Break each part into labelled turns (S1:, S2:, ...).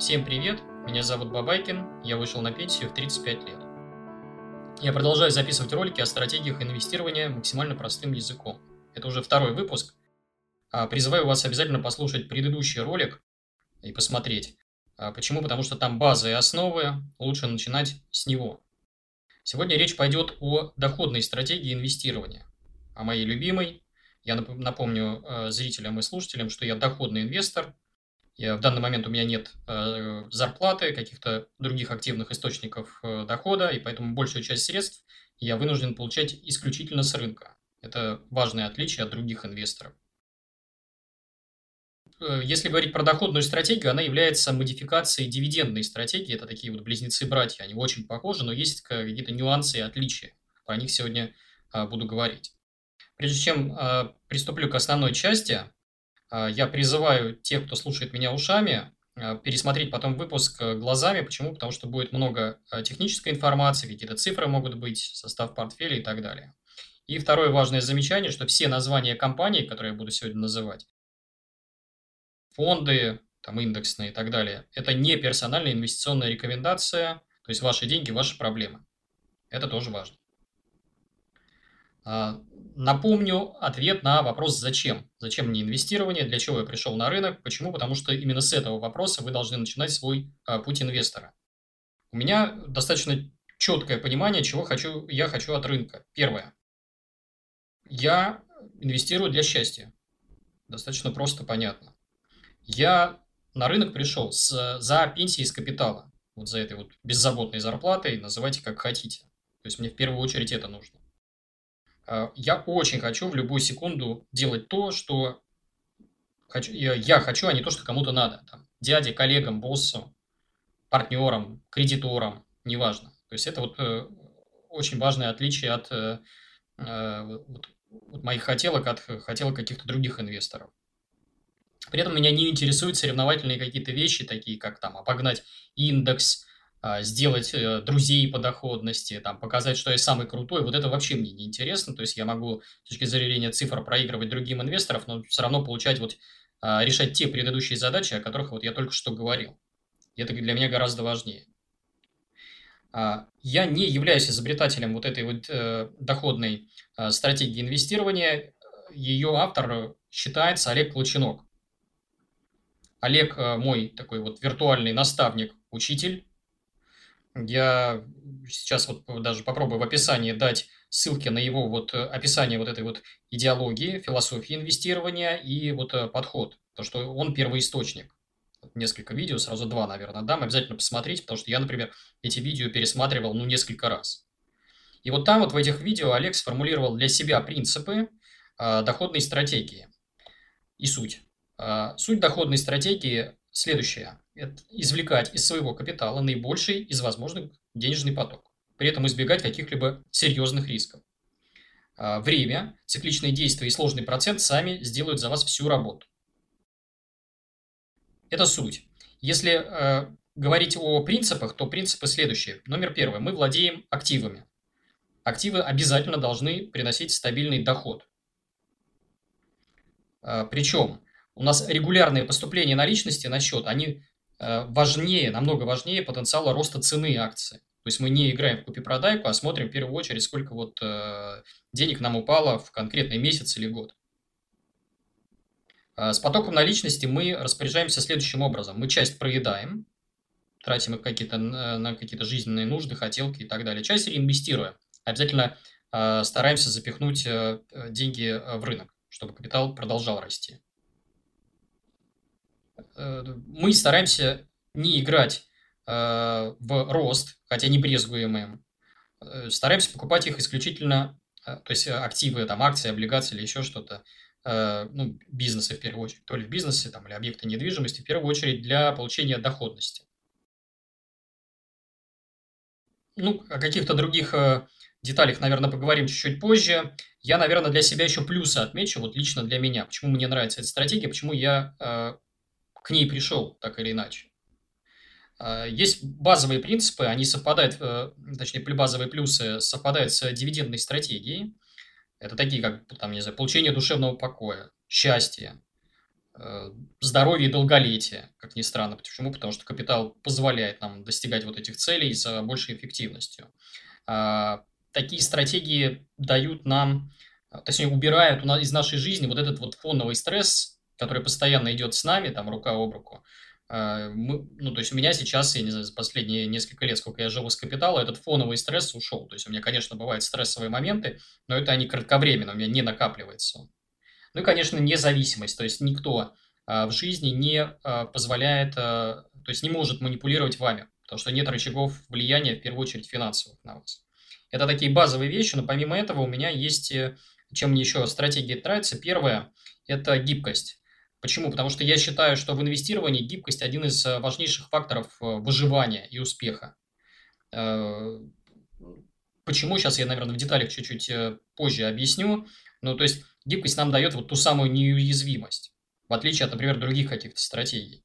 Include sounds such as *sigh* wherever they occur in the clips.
S1: Всем привет, меня зовут Бабайкин, я вышел на пенсию в 35 лет. Я продолжаю записывать ролики о стратегиях инвестирования максимально простым языком. Это уже второй выпуск. А, призываю вас обязательно послушать предыдущий ролик и посмотреть. А, почему? Потому что там базы и основы, лучше начинать с него. Сегодня речь пойдет о доходной стратегии инвестирования, о моей любимой. Я напомню э, зрителям и слушателям, что я доходный инвестор – в данный момент у меня нет э, зарплаты, каких-то других активных источников э, дохода, и поэтому большую часть средств я вынужден получать исключительно с рынка. Это важное отличие от других инвесторов. Э, если говорить про доходную стратегию, она является модификацией дивидендной стратегии. Это такие вот близнецы-братья. Они очень похожи, но есть какие-то нюансы и отличия. Про них сегодня э, буду говорить. Прежде чем э, приступлю к основной части, я призываю тех, кто слушает меня ушами, а, пересмотреть потом выпуск э, глазами. Почему? Потому что будет много э, технической информации, какие-то цифры могут быть, состав портфеля и так далее. И второе важное замечание, что все названия компаний, которые я буду сегодня называть, фонды, там индексные и так далее, это не персональная инвестиционная рекомендация, то есть ваши деньги, ваши проблемы. Это тоже важно. Напомню ответ на вопрос «Зачем?». Зачем мне инвестирование? Для чего я пришел на рынок? Почему? Потому что именно с этого вопроса вы должны начинать свой а, путь инвестора. У меня достаточно четкое понимание, чего хочу, я хочу от рынка. Первое. Я инвестирую для счастья. Достаточно просто понятно. Я на рынок пришел с, за пенсией из капитала. Вот за этой вот беззаботной зарплатой, называйте как хотите. То есть мне в первую очередь это нужно. А, я очень хочу в любую секунду делать то, что хочу, я хочу, а не то, что кому-то надо. Там, дяде, коллегам, боссу, партнерам, кредиторам, неважно. То есть это вот э, очень важное отличие от э, э, вот, вот моих хотелок, от хотелок каких-то других инвесторов. При этом меня не интересуют соревновательные какие-то вещи, такие как там обогнать индекс, сделать э, друзей по доходности, там, показать, что я самый крутой, вот это вообще мне не интересно. То есть я могу с точки зрения цифр проигрывать другим инвесторам, но все равно получать вот, а, решать те предыдущие задачи, о которых вот я только что говорил. Это для меня гораздо важнее. А, я не являюсь изобретателем вот этой вот э, доходной стратегии инвестирования. Ее автор считается Олег Клочинок. Олег э, мой такой вот виртуальный наставник, учитель, я сейчас вот даже попробую в описании дать ссылки на его вот э, описание вот этой вот идеологии, философии инвестирования и вот э, подход. То, что он первоисточник. Несколько видео, сразу два, наверное, дам. Обязательно посмотреть, потому что я, например, эти видео пересматривал, ну, несколько раз. И вот там вот в этих видео Олег сформулировал для себя принципы э, доходной стратегии и суть. Э, суть доходной стратегии следующая извлекать из своего капитала наибольший из возможных денежный поток, при этом избегать каких-либо серьезных рисков. А, время, цикличные действия и сложный процент сами сделают за вас всю работу. Это суть. Если э, говорить о принципах, то принципы следующие. Номер первый. Мы владеем активами. Активы обязательно должны приносить стабильный доход. Э, причем у нас регулярные поступления наличности на счет, они важнее, намного важнее потенциала роста цены акции. То есть мы не играем в купи-продайку, а смотрим в первую очередь, сколько вот э, денег нам упало в конкретный месяц или год. Э, с потоком наличности мы распоряжаемся следующим образом. Мы часть проедаем, тратим их какие-то, на какие-то жизненные нужды, хотелки и так далее. Часть реинвестируем. Обязательно стараемся запихнуть деньги в рынок, чтобы капитал продолжал расти. Э, мы стараемся не играть э, в рост, хотя не брезгуем им. Э, стараемся покупать их исключительно, то есть активы, там, акции, облигации или еще что-то, ну, бизнесы в первую очередь, то ли в бизнесе, там, или объекты недвижимости, в первую очередь для получения доходности. Ну, о каких-то других деталях, наверное, поговорим чуть-чуть позже. Я, наверное, для себя еще плюсы отмечу, вот лично для меня. Почему мне нравится эта стратегия, почему я к ней пришел, так или иначе. А, есть базовые принципы, они совпадают, э, точнее, базовые плюсы совпадают с дивидендной стратегией. Это такие, как там, не знаю, получение душевного покоя, счастье, э, здоровье и долголетие, как ни странно. Почему? Потому что капитал позволяет нам достигать вот этих целей с большей эффективностью. А, такие стратегии дают нам, точнее, убирают из нашей жизни вот этот вот фоновый стресс, который постоянно идет с нами, там, рука об руку, а, мы, ну, то есть у меня сейчас, я не знаю, за последние несколько лет, сколько я живу с капитала, этот фоновый стресс ушел. То есть у меня, конечно, бывают стрессовые моменты, но это они кратковременно, у меня не накапливается. Ну и, конечно, независимость. То есть никто а, в жизни не а, позволяет, то есть не может манипулировать вами, потому что нет рычагов влияния, в первую очередь, финансовых на вас. Это такие базовые вещи, но помимо этого у меня есть, э, чем мне еще стратегия нравится. Первое – это гибкость. Почему? Потому что я считаю, что в инвестировании гибкость один из э, важнейших факторов э, выживания и успеха. Э, почему? Сейчас я, наверное, в деталях чуть-чуть позже объясню. Ну, то есть гибкость нам дает вот ту самую неуязвимость, в отличие от, например, других каких-то стратегий.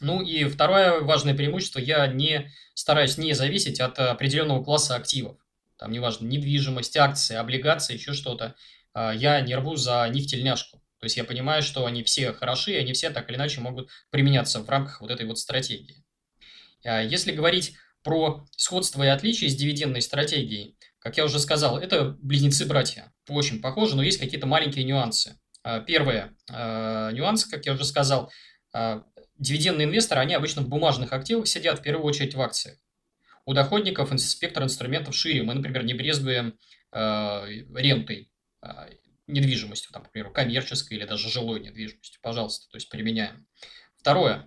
S1: Ну и второе важное преимущество, я не стараюсь не зависеть от определенного класса активов. Там неважно, недвижимость, акции, облигации, еще что-то. Я не рву за них тельняшку. То есть я понимаю, что они все хороши, и они все так или иначе могут применяться в рамках вот этой вот стратегии. А если говорить про сходство и отличие с дивидендной стратегией, как я уже сказал, это близнецы-братья. Очень похожи, но есть какие-то маленькие нюансы. А, первое а, нюанс, как я уже сказал, дивидендные инвесторы, они обычно в бумажных активах сидят, в первую очередь в акциях. У доходников спектр инструментов шире. Мы, например, не брезгуем рентой недвижимостью, там, к примеру, коммерческой или даже жилой недвижимостью, пожалуйста, то есть применяем. Второе.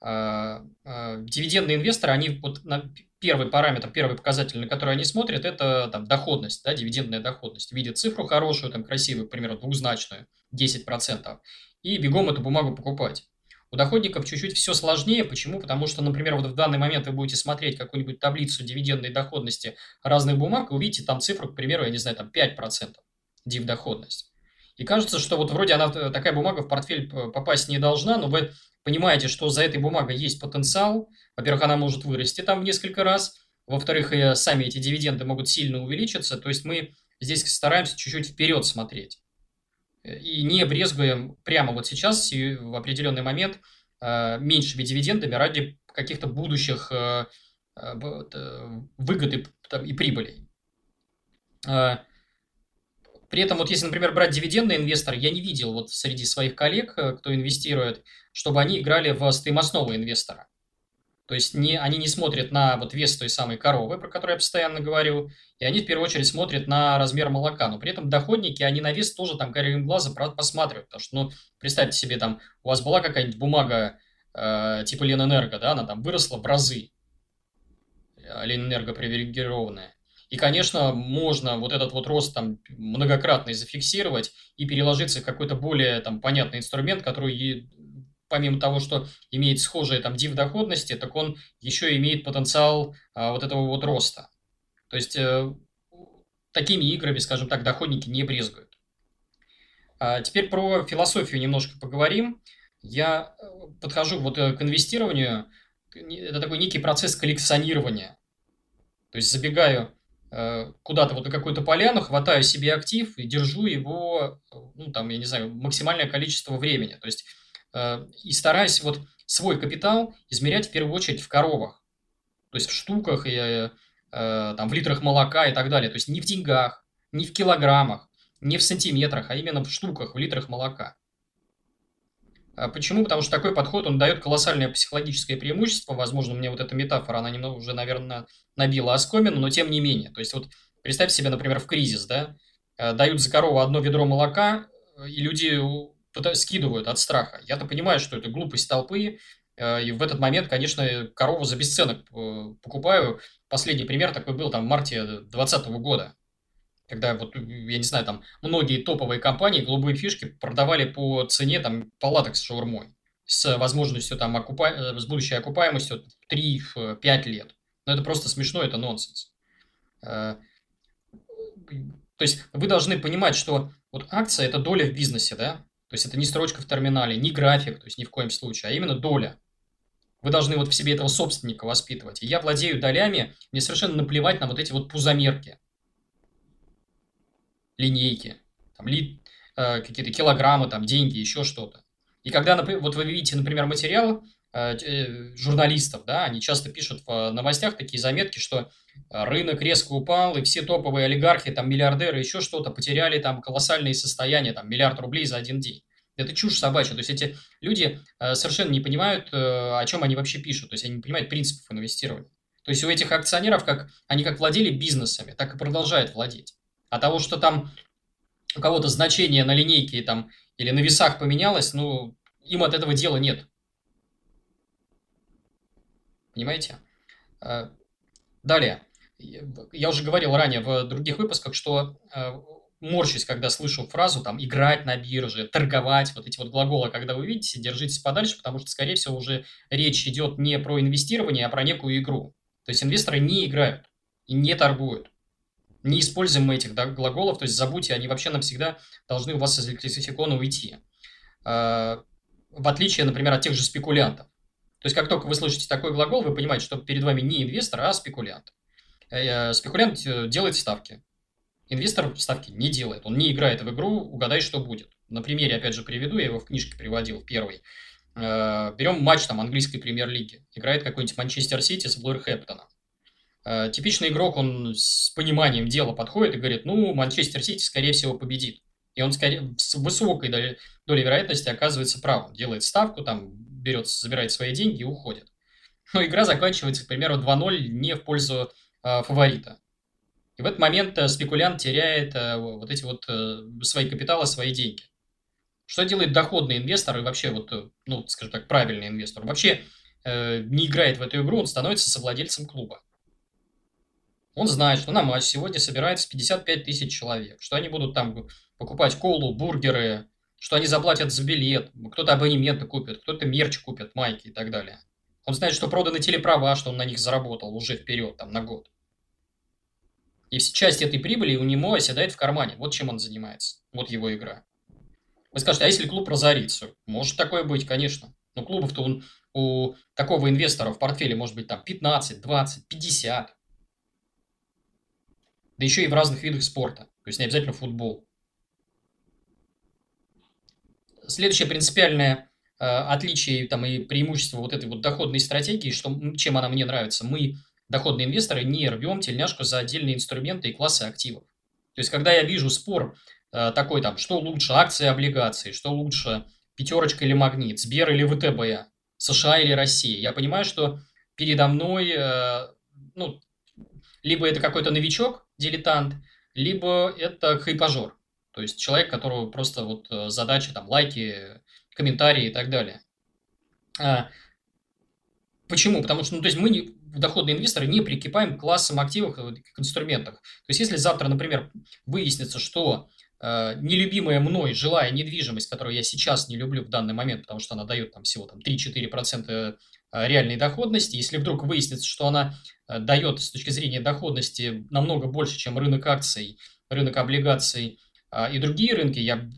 S1: А, а, дивидендные инвесторы, они вот на первый параметр, первый показатель, на который они смотрят, это там, доходность, да, дивидендная доходность. Видят цифру хорошую, там, красивую, к примеру, двухзначную, 10%, и бегом эту бумагу покупать. У доходников чуть-чуть все сложнее. Почему? Потому что, например, вот в данный момент вы будете смотреть какую-нибудь таблицу дивидендной доходности разных бумаг, и увидите там цифру, к примеру, я не знаю, там 5% див-доходность. И кажется, что вот вроде она, э, такая бумага в портфель попасть не должна, но вы понимаете, что за этой бумагой есть потенциал. Во-первых, она может вырасти там в несколько раз. Во-вторых, и сами эти дивиденды могут сильно увеличиться. То есть мы здесь стараемся чуть-чуть вперед смотреть. И не брезгуем прямо вот сейчас в определенный момент э, меньшими дивидендами ради каких-то будущих э, выгод и прибылей. При этом, вот если, например, брать дивидендный инвестор, я не видел вот среди своих коллег, э, кто инвестирует, чтобы они играли в стоимостного инвестора. То есть не, они не смотрят на вот вес той самой коровы, про которую я постоянно говорю, и они в первую очередь смотрят на размер молока. Но при этом доходники, они на вес тоже там горячим глазом посматривают. Потому что, ну, представьте себе, там у вас была какая-нибудь бумага э, типа Ленэнерго, да, она там выросла в разы. Э, Ленэнерго привилегированная. И, конечно, можно вот этот вот рост там многократный зафиксировать и переложиться в какой-то более там понятный инструмент, который помимо того, что имеет схожие там div доходности, так он еще имеет потенциал а, вот этого вот роста. То есть э, такими играми, скажем так, доходники не брезгуют. А теперь про философию немножко поговорим. Я э, подхожу вот э, к инвестированию, это такой некий процесс коллекционирования. То есть забегаю куда-то вот на какую-то поляну, хватаю себе актив и держу его, ну, там, я не знаю, максимальное количество времени. То есть, э, и стараюсь вот свой капитал измерять в первую очередь в коровах. То есть в штуках, и, э, там, в литрах молока и так далее. То есть не в деньгах, не в килограммах, не в сантиметрах, а именно в штуках, в литрах молока. А почему? Потому что такой подход, он дает колоссальное психологическое преимущество. Возможно, мне вот эта метафора, она немного уже, наверное, набила оскомину, но тем не менее. То есть вот представьте себе, например, в кризис, да, э, дают за корову одно ведро молока, э, и люди скидывают от страха. Я-то понимаю, что это глупость толпы, э, и в этот момент, конечно, корову за бесценок покупаю. Последний пример такой был там в марте 2020 года когда вот, я не знаю, там многие топовые компании голубые фишки продавали по цене там палаток с шаурмой с возможностью там окупа... Э, с будущей окупаемостью 3-5 лет. Но это просто смешно, это нонсенс. Э, то есть вы должны понимать, что вот акция – это доля в бизнесе, да? То есть это не строчка в терминале, не график, то есть ни в коем случае, а именно доля. Вы должны вот в себе этого собственника воспитывать. И я владею долями, мне совершенно наплевать на вот эти вот пузомерки линейки, там, ли, э, какие-то килограммы, там, деньги, еще что-то. И когда, вот вы видите, например, материал э, э, журналистов, да, они часто пишут в новостях такие заметки, что рынок резко упал, и все топовые олигархи, там, миллиардеры, еще что-то, потеряли там колоссальные состояния, там, миллиард рублей за один день. Это чушь собачья. То есть эти люди совершенно не понимают, о чем они вообще пишут. То есть они не понимают принципов инвестирования. То есть у этих акционеров, как, они как владели бизнесами, так и продолжают владеть. А того, что там у кого-то значение на линейке там, или на весах поменялось, ну, им от этого дела нет. Понимаете? А, далее. Я уже говорил ранее в других выпусках, что а, морщусь, когда слышу фразу там «играть на бирже», «торговать», вот эти вот глаголы, когда вы видите, держитесь подальше, потому что, скорее всего, уже речь идет не про инвестирование, а про некую игру. То есть инвесторы не играют и не торгуют. Не используем мы этих да, глаголов, то есть забудьте, они вообще навсегда должны у вас из лексикона уйти. А, в отличие, например, от тех же спекулянтов. То есть как только вы слышите такой глагол, вы понимаете, что перед вами не инвестор, а спекулянт. Э, спекулянт э, делает ставки. Инвестор ставки не делает. Он не играет в игру, угадай, что будет. На примере, опять же, приведу, я его в книжке приводил. Э, берем матч там английской премьер-лиги. Играет какой-нибудь Манчестер Сити с Блэрхэптоном. Э, типичный игрок, он с пониманием дела подходит и говорит, ну, Манчестер Сити, скорее всего, победит. И он скорее, с высокой долей, вероятности оказывается правым. Делает ставку, там, берет, забирает свои деньги и уходит. Но игра заканчивается, к примеру, 2-0 не в пользу э, фаворита. И в этот момент э, спекулянт теряет э, вот эти вот э, свои капиталы, свои деньги. Что делает доходный инвестор и вообще, вот, э, ну, скажем так, правильный инвестор? вообще э, не играет в эту игру, он становится совладельцем клуба. Он знает, что на матч сегодня собирается 55 тысяч человек, что они будут там покупать колу, бургеры, что они заплатят за билет, кто-то абонементы купит, кто-то мерч купит, майки и так далее. Он знает, что проданы телеправа, что он на них заработал уже вперед, там, на год. И часть этой прибыли у него оседает в кармане. Вот чем он занимается. Вот его игра. Вы скажете, а если клуб разорится? Может такое быть, конечно. Но клубов-то он, у такого инвестора в портфеле может быть там 15, 20, 50. Да еще и в разных видах спорта. То есть не обязательно футбол. Следующее принципиальное э, отличие там, и преимущество вот этой вот доходной стратегии, что, чем она мне нравится, мы, доходные инвесторы, не рвем тельняшку за отдельные инструменты и классы активов. То есть, когда я вижу спор Э, такой там, что лучше, акции, облигации, что лучше, пятерочка или магнит, Сбер или ВТБ, США или Россия. Я понимаю, что передо мной, э, ну, либо это какой-то новичок, дилетант, либо это хайпажор. То есть человек, которого просто вот э, задача там лайки, комментарии и так далее. А, почему? Потому что, ну, то есть мы не, доходные инвесторы не прикипаем к классам активов, к инструментах. То есть если завтра, например, выяснится, что э, нелюбимая мной жилая недвижимость, которую я сейчас не люблю в данный момент, потому что она дает там всего там, 3-4% э, реальной доходности, если вдруг выяснится, что она э, дает с точки зрения доходности намного больше, чем рынок акций, рынок облигаций э, и другие рынки, я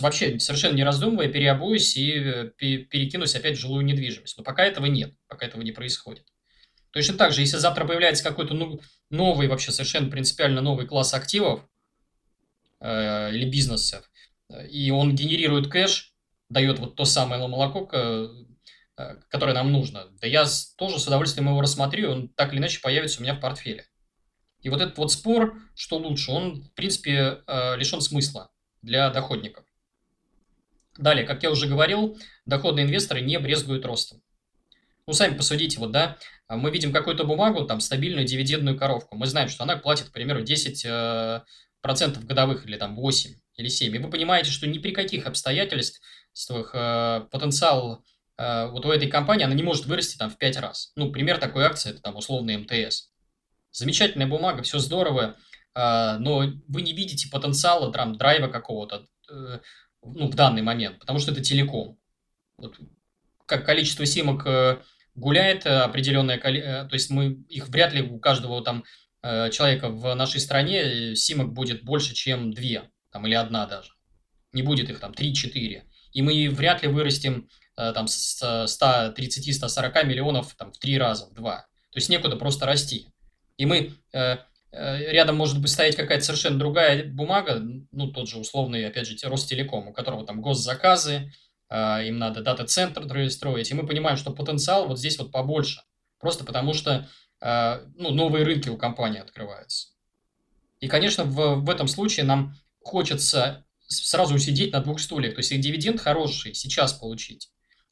S1: вообще совершенно не раздумывая переобуюсь и э, перекинусь опять в жилую недвижимость. Но пока этого нет, пока этого не происходит. Точно так же, если завтра появляется какой-то ну, новый, вообще совершенно принципиально новый класс активов, Э, или бизнесов, и он генерирует кэш, дает вот то самое молоко, э, которое нам нужно, да я тоже с удовольствием его рассмотрю, он так или иначе появится у меня в портфеле. И вот этот вот спор, что лучше, он, в принципе, э, лишен смысла для доходников. Далее, как я уже говорил, доходные инвесторы не брезгуют ростом. Ну, сами посудите, вот, да, мы видим какую-то бумагу, там, стабильную дивидендную коровку. Мы знаем, что она платит, к примеру, 10 процентов годовых или там 8 или 7, и вы понимаете, что ни при каких обстоятельствах э, потенциал э, вот у этой компании, она не может вырасти там в 5 раз. Ну, пример такой акции, это там условный МТС. Замечательная бумага, все здорово, э, но вы не видите потенциала там, драйва какого-то э, ну, в данный момент, потому что это телеком. Вот, как количество симок э, гуляет определенное количество, э, то есть мы их вряд ли у каждого там Э, человека в нашей стране э, симок будет больше, чем две, там, или одна даже. Не будет их там 3-4. И мы вряд ли вырастем э, там с 130-140 миллионов там, в три раза, в два. То есть некуда просто расти. И мы рядом может быть стоять какая-то совершенно другая бумага, ну, тот же условный, опять же, Ростелеком, у которого там госзаказы, им надо дата-центр строить, и мы понимаем, что потенциал вот здесь вот побольше, просто потому что ну, новые рынки у компании открываются. И, конечно, в, в этом случае нам хочется сразу сидеть на двух стульях, то есть дивиденд хороший сейчас получить,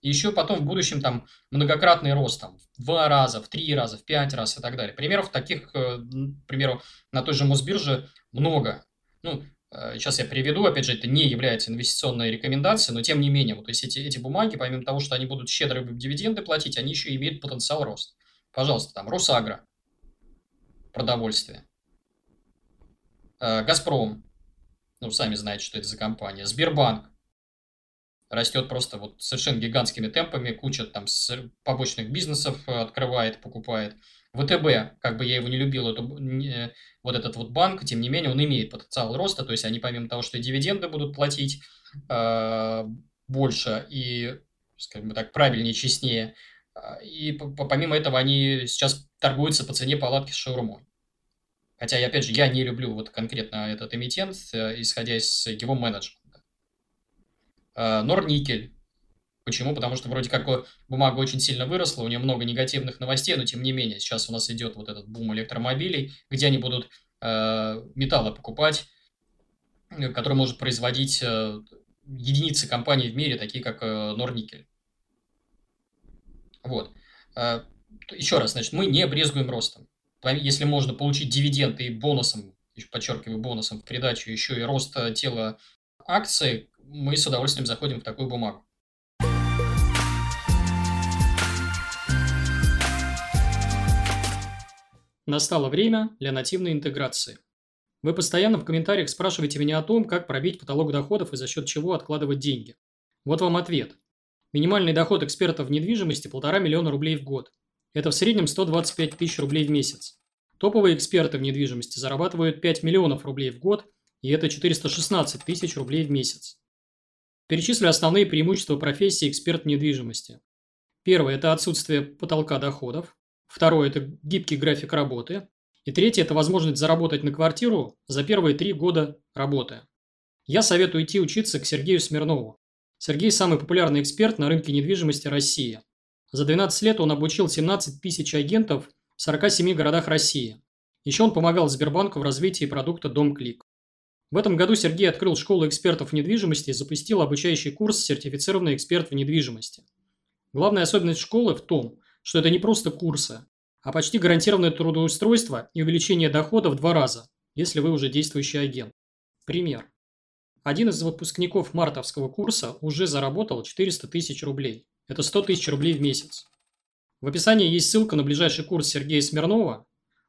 S1: еще потом в будущем там многократный рост, там, в два раза, в три раза, в пять раз и так далее. Примеров таких, э, к примеру, на той же Мосбирже много. Ну, сейчас э, я приведу, опять же, это не является инвестиционной рекомендацией, но тем не менее, вот то есть эти, эти бумаги, помимо того, что они будут щедрые дивиденды платить, они еще имеют потенциал роста. Пожалуйста, там Росагро, продовольствие, э, Газпром, ну, сами знаете, что это за компания, Сбербанк, растет просто вот совершенно гигантскими темпами, куча там побочных бизнесов э, открывает, покупает. ВТБ, как бы я его не любил, это, вот этот вот банк, тем не менее, он имеет потенциал роста, то есть они помимо того, что дивиденды будут платить э, больше и, скажем так, правильнее, честнее, э, и помимо этого они сейчас торгуются по цене палатки с шаурмой. Хотя, опять же, я не люблю вот конкретно этот эмитент, э, исходя из его менеджмента. Э, Норникель. Почему? Потому что вроде как бумага очень сильно выросла, у нее много негативных новостей, но тем не менее, сейчас у нас идет вот этот бум электромобилей, где они будут э, металлы покупать, э, который может производить э, единицы компаний в мире, такие как э, Норникель. Вот. Э, еще раз, значит, мы не брезгуем ростом. Если можно получить дивиденды и бонусом, подчеркиваю, бонусом в придачу еще и рост э, тела акции, мы с удовольствием заходим в такую бумагу. Настало время для нативной интеграции. Вы постоянно в комментариях спрашиваете меня о том, как пробить потолок доходов и за счет чего откладывать деньги. Вот вам ответ. Минимальный доход экспертов в недвижимости – полтора миллиона рублей в год. Это в среднем 125 тысяч рублей в месяц. Топовые эксперты в недвижимости зарабатывают 5 миллионов рублей в год, и это 416 тысяч рублей в месяц. Перечислю основные преимущества профессии эксперт недвижимости. Первое – это отсутствие потолка доходов. Второе – это гибкий график работы. И третье – это возможность заработать на квартиру за первые три года работы. Я советую идти учиться к Сергею Смирнову. Сергей – самый популярный эксперт на рынке недвижимости России. За 12 лет он обучил 17 тысяч агентов в 47 городах России. Еще он помогал Сбербанку в развитии продукта «Дом Клик». В этом году Сергей открыл школу экспертов в недвижимости и запустил обучающий курс «Сертифицированный эксперт в недвижимости». Главная особенность школы в том, что это не просто курсы, а почти гарантированное трудоустройство и увеличение дохода в два раза, если вы уже действующий агент. Пример. Один из выпускников мартовского курса уже заработал 400 тысяч рублей. Это 100 тысяч рублей в месяц. В описании есть ссылка на ближайший курс Сергея Смирнова,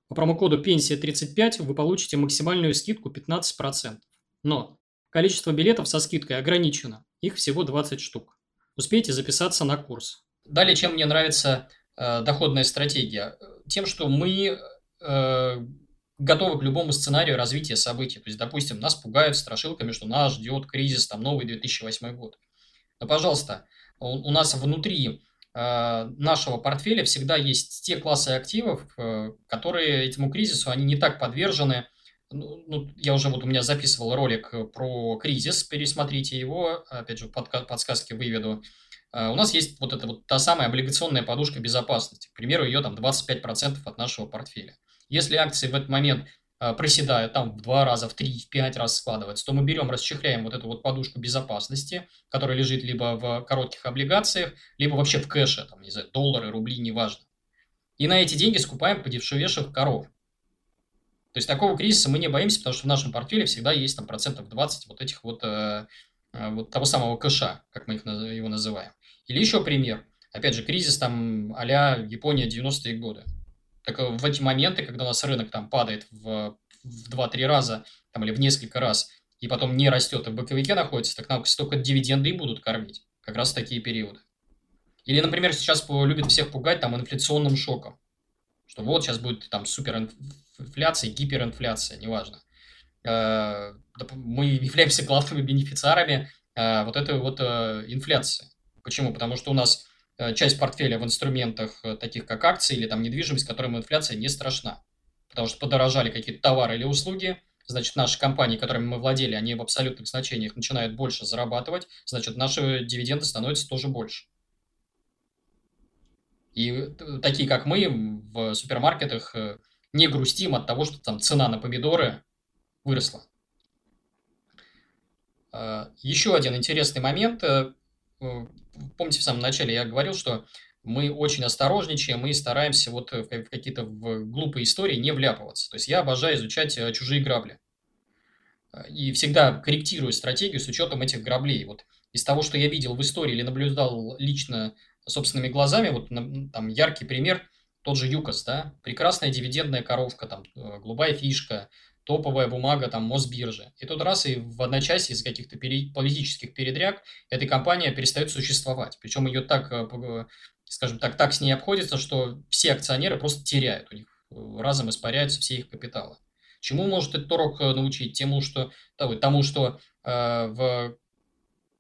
S1: по промокоду пенсия 35 вы получите максимальную скидку 15%. Но количество билетов со скидкой ограничено. Их всего 20 штук. Успейте записаться на курс. Далее, чем мне нравится э, доходная стратегия? Тем, что мы э, готовы к любому сценарию развития событий. То есть, допустим, нас пугают страшилками, что нас ждет кризис, там, новый 2008 год. Но, пожалуйста, у, у нас внутри нашего портфеля всегда есть те классы активов, э, которые этому кризису, они не так подвержены. Ну, ну, я уже вот у меня записывал ролик про кризис, пересмотрите его, опять же, под, подсказки выведу. Э, у нас есть вот эта вот та самая облигационная подушка безопасности. К примеру, ее там 25% от нашего портфеля. Если акции в этот момент Э, проседают там в два раза, в три, в пять раз складывается, то мы берем, расчехляем вот эту вот подушку безопасности, которая лежит либо в коротких облигациях, либо вообще в кэше, там, не знаю, доллары, рубли, неважно. И на эти деньги скупаем подешевевших коров. То есть такого кризиса мы не боимся, потому что в нашем портфеле всегда есть там процентов 20 вот этих вот, э, э, вот того самого кэша, как мы их, его называем. Или еще пример. Опять же, кризис там а-ля Япония 90-е годы. Так э, в эти моменты, когда у нас рынок там падает в, в 2-3 раза там, или в несколько раз, и потом не растет, и в боковике находится, так нам столько дивиденды и будут кормить. Как раз такие периоды. Или, например, сейчас любят всех пугать там инфляционным шоком. Что вот сейчас будет там суперинфляция, гиперинфляция, неважно. Э, мы являемся главными бенефициарами э, вот этой вот инфляции. Почему? Потому что у нас часть портфеля в инструментах, э, таких как акции или там недвижимость, которым инфляция не страшна. Потому что подорожали какие-то товары или услуги, значит, наши компании, которыми мы владели, они в абсолютных значениях начинают больше зарабатывать, значит, наши дивиденды становятся тоже больше. И э, такие, как мы, в супермаркетах э, не грустим от того, что там цена на помидоры выросла. Еще один интересный момент. Э, помните, в самом начале я говорил, что мы очень осторожничаем, мы стараемся вот в какие-то глупые истории не вляпываться. То есть я обожаю изучать чужие грабли. И всегда корректирую стратегию с учетом этих граблей. Вот из того, что я видел в истории или наблюдал лично собственными глазами, вот там яркий пример, тот же ЮКОС, да, прекрасная дивидендная коровка, там, э, голубая фишка, топовая бумага, там, Мосбиржи. И тут раз и в одночасье из каких-то пере... политических передряг эта компания перестает существовать. Причем ее так, э, скажем так, так с ней обходится, что все акционеры просто теряют у них, э, разом испаряются все их капиталы. Чему может этот урок научить? Тему, что, тому, что э, в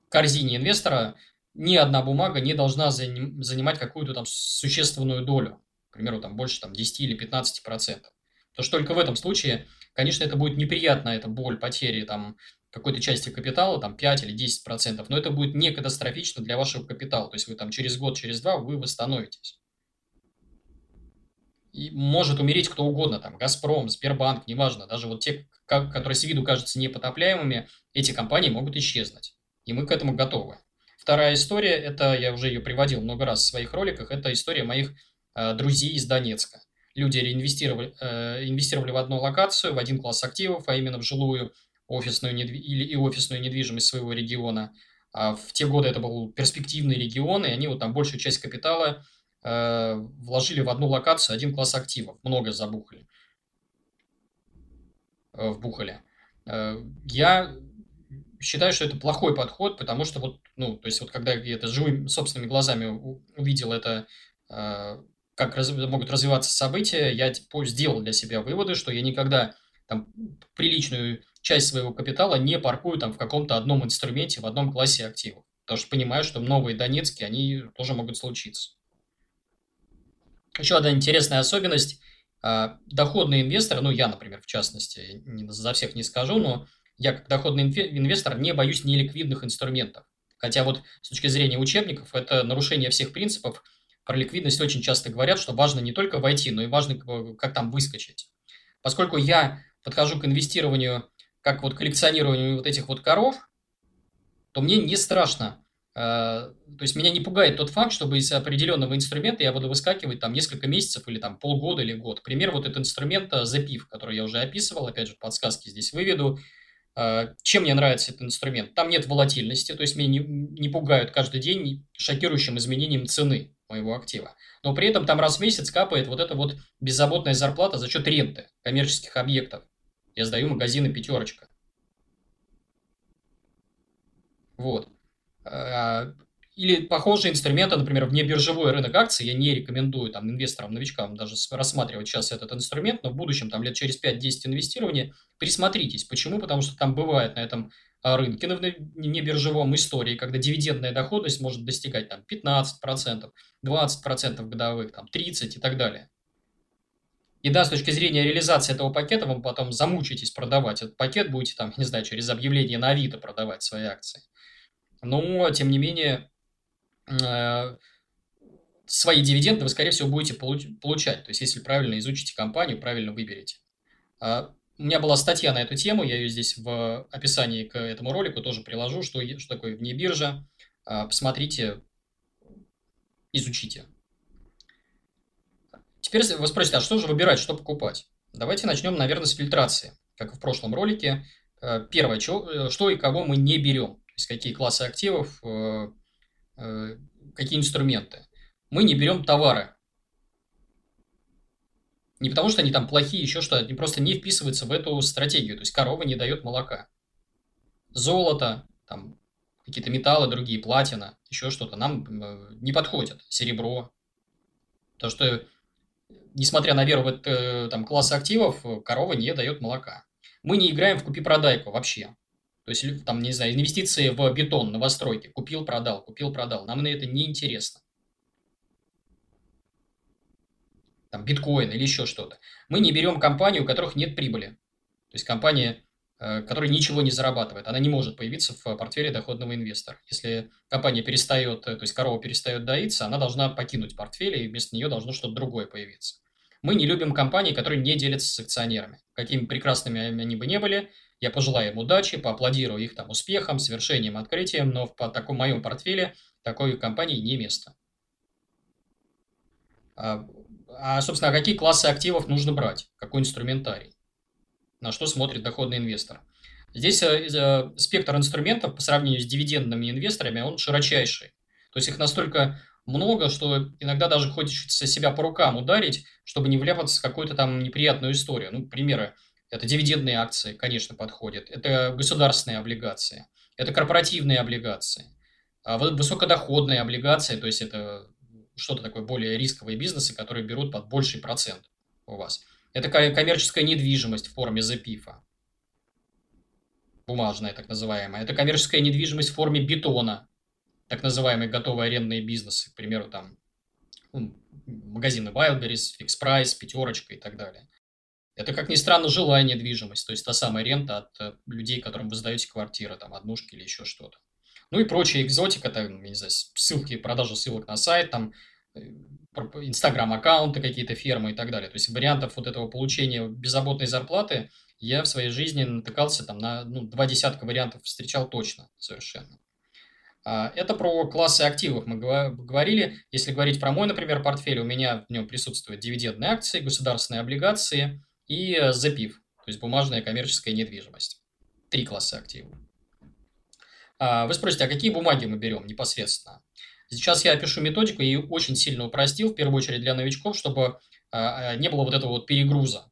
S1: корзине инвестора ни одна бумага не должна занимать какую-то там существенную долю, к примеру, там больше там, 10 или 15 процентов. То что только в этом случае, конечно, это будет неприятно, эта боль потери там, какой-то части капитала, там 5 или 10 процентов, но это будет не катастрофично для вашего капитала. То есть вы там через год, через два вы восстановитесь. И может умереть кто угодно, там, Газпром, Сбербанк, неважно, даже вот те, которые с виду кажутся непотопляемыми, эти компании могут исчезнуть. И мы к этому готовы. Вторая история, это я уже ее приводил много раз в своих роликах, это история моих э, друзей из Донецка. Люди инвестировали, э, инвестировали в одну локацию, в один класс активов, а именно в жилую офисную недви- или и офисную недвижимость своего региона. А в те годы это был перспективный регион, и они вот там большую часть капитала э, вложили в одну локацию, один класс активов, много забухали, э, вбухали. Э, я считаю, что это плохой подход, потому что вот, ну, то есть вот когда я это живыми собственными глазами увидел это, э, как раз, могут развиваться события, я типа, сделал для себя выводы, что я никогда там приличную часть своего капитала не паркую там в каком-то одном инструменте, в одном классе активов. Потому что понимаю, что новые донецкие, они тоже могут случиться. Еще одна интересная особенность. Э, доходные инвесторы, ну я, например, в частности, за всех не скажу, но я как доходный инвестор не боюсь неликвидных инструментов. Хотя вот с точки зрения учебников это нарушение всех принципов. Про ликвидность очень часто говорят, что важно не только войти, но и важно, как там выскочить. Поскольку я подхожу к инвестированию, как вот коллекционированию вот этих вот коров, то мне не страшно. Э, то есть меня не пугает тот факт, чтобы из определенного инструмента я буду выскакивать там несколько месяцев или там полгода или год. Пример вот этот инструмент запив, который я уже описывал, опять же подсказки здесь выведу. А, чем мне нравится этот инструмент? Там нет волатильности, то есть меня не, не пугают каждый день шокирующим изменением цены моего актива. Но при этом там раз в месяц капает вот эта вот беззаботная зарплата за счет ренты коммерческих объектов. Я сдаю магазины «Пятерочка». Вот. А, или похожие инструменты, например, внебиржевой рынок акций, я не рекомендую там инвесторам, новичкам даже рассматривать сейчас этот инструмент, но в будущем, там лет через 5-10 инвестирования, присмотритесь. Почему? Потому что там бывает на этом рынке, на небиржевом истории, когда дивидендная доходность может достигать там 15%, 20% годовых, там 30% и так далее. И да, с точки зрения реализации этого пакета, вы потом замучитесь продавать этот пакет, будете там, не знаю, через объявление на Авито продавать свои акции. Но, тем не менее, Э, свои дивиденды вы, скорее всего, будете получать. То есть, если правильно изучите компанию, правильно выберете. А, у меня была статья на эту тему, я ее здесь в описании к этому ролику тоже приложу, что, что такое вне биржа. А, посмотрите, изучите. Теперь вы спросите, а что же выбирать, что покупать? Давайте начнем, наверное, с фильтрации. Как и в прошлом ролике. Э, первое, что, э, что и кого мы не берем. То есть, какие классы активов Э, какие инструменты. Мы не берем товары. Не потому, что они там плохие, еще что, они просто не вписываются в эту стратегию. То есть корова не дает молока. Золото, там какие-то металлы другие, платина, еще что-то нам не подходят. Серебро. То, что, несмотря на веру в этот э, там, класс активов, корова не дает молока. Мы не играем в купи-продайку вообще. То есть, там, не знаю, инвестиции в бетон, новостройки. Купил, продал, купил, продал. Нам на это не интересно. Там биткоин или еще что-то. Мы не берем компании, у которых нет прибыли. То есть компания, которая ничего не зарабатывает, она не может появиться в портфеле доходного инвестора. Если компания перестает, то есть корова перестает доиться, она должна покинуть портфель, и вместо нее должно что-то другое появиться. Мы не любим компании, которые не делятся с акционерами. Какими прекрасными они бы не были, я пожелаю им удачи, поаплодирую их там успехам, совершением, открытием, но в таком моем портфеле такой компании не место. А, собственно, а какие классы активов нужно брать? Какой инструментарий? На что смотрит доходный инвестор? Здесь э, э, спектр инструментов по сравнению с дивидендными инвесторами, он широчайший. То есть их настолько много, что иногда даже хочется себя по рукам ударить, чтобы не вляпаться в какую-то там неприятную историю. Ну, примеры. Это дивидендные акции, конечно, подходят. Это государственные облигации. Это корпоративные облигации. А высокодоходные облигации, то есть это что-то такое более рисковые бизнесы, которые берут под больший процент у вас. Это коммерческая недвижимость в форме запифа. Бумажная, так называемая. Это коммерческая недвижимость в форме бетона так называемые готовые арендные бизнесы, к примеру, там ну, магазины Wildberries, Fix Price, Пятерочка и так далее. Это, как ни странно, жилая недвижимость, то есть та самая рента от э, людей, которым вы сдаете квартиры, там, однушки или еще что-то. Ну и прочая экзотика, там, не знаю, ссылки, продажа ссылок на сайт, там, э, инстаграм-аккаунты какие-то, фермы и так далее. То есть вариантов вот этого получения беззаботной зарплаты я в своей жизни натыкался там на ну, два десятка вариантов, встречал точно совершенно. А, это про классы активов мы говорили. Если говорить про мой, например, портфель, у меня в нем присутствуют дивидендные акции, государственные облигации и ЗПИФ, то есть бумажная коммерческая недвижимость. Три класса активов. А, вы спросите, а какие бумаги мы берем непосредственно? Сейчас я опишу методику и очень сильно упростил, в первую очередь для новичков, чтобы а, не было вот этого вот перегруза.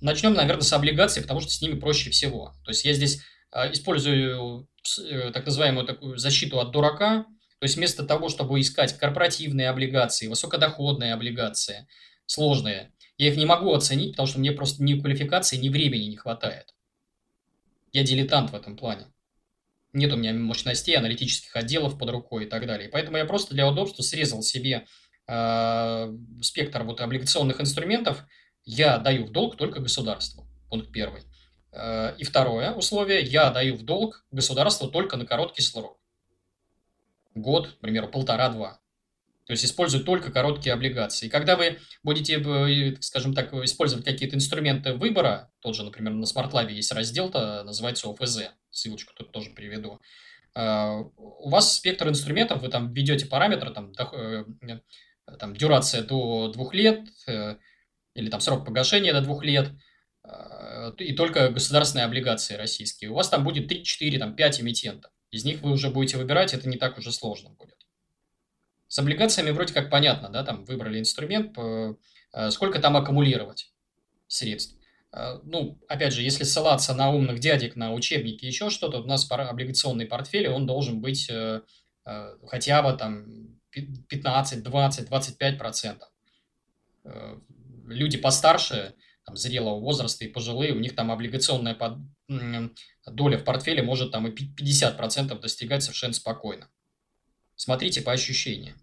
S1: Начнем, наверное, с облигаций, потому что с ними проще всего. То есть я здесь использую Э, так называемую такую защиту от дурака, то есть вместо того, чтобы искать корпоративные облигации, высокодоходные облигации, сложные, я их не могу оценить, потому что мне просто ни квалификации, ни времени не хватает. Я дилетант в этом плане. Нет у меня мощностей, аналитических отделов под рукой и так далее. Поэтому я просто для удобства срезал себе э, спектр вот облигационных инструментов. Я даю в долг только государству. Пункт первый. Э, и второе условие, я даю в долг государству только на короткий срок. Год, к примеру, полтора-два. То есть использую только короткие облигации. И когда вы будете, э, скажем так, использовать какие-то инструменты выбора, тот же, например, на SmartLab есть раздел, -то, называется ОФЗ, ссылочку тут тоже приведу. Э, у вас спектр инструментов, вы там введете параметры, там, там дюрация до двух лет, или там срок погашения до двух лет – Э, и только государственные облигации российские. У вас там будет 3, 4, там 5 эмитентов. Из них вы уже будете выбирать, это не так уже сложно будет. С облигациями вроде как понятно, да, там выбрали инструмент, э, сколько там аккумулировать средств. Э, ну, опять же, если ссылаться на умных дядек, на учебники, еще что-то, у нас облигационный портфель, он должен быть хотя бы там 15, 20, 25 процентов. Люди постарше, там, зрелого возраста и пожилые, у них там облигационная под... доля в портфеле может там и 50% достигать совершенно спокойно. Смотрите по ощущениям.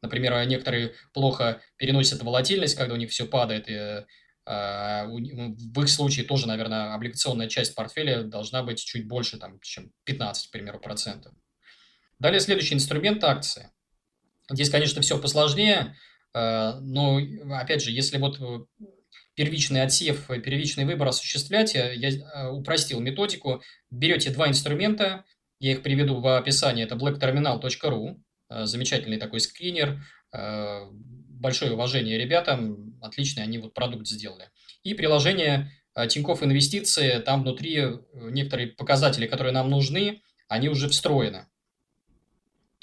S1: Например, некоторые плохо переносят волатильность, когда у них все падает, и а, ну, в их случае тоже, наверное, облигационная часть портфеля должна быть чуть больше, там, чем 15, к примеру, процентов. Далее следующий инструмент – акции. Здесь, конечно, все посложнее. Э, но, опять же, если вот э, первичный отсев, э, первичный выбор осуществлять, я упростил методику. Берете два инструмента, я их приведу в описании, это blackterminal.ru, замечательный такой скринер, большое уважение ребятам, отличный они вот продукт сделали. И приложение Тинькофф Инвестиции, там внутри некоторые показатели, которые нам нужны, они уже встроены.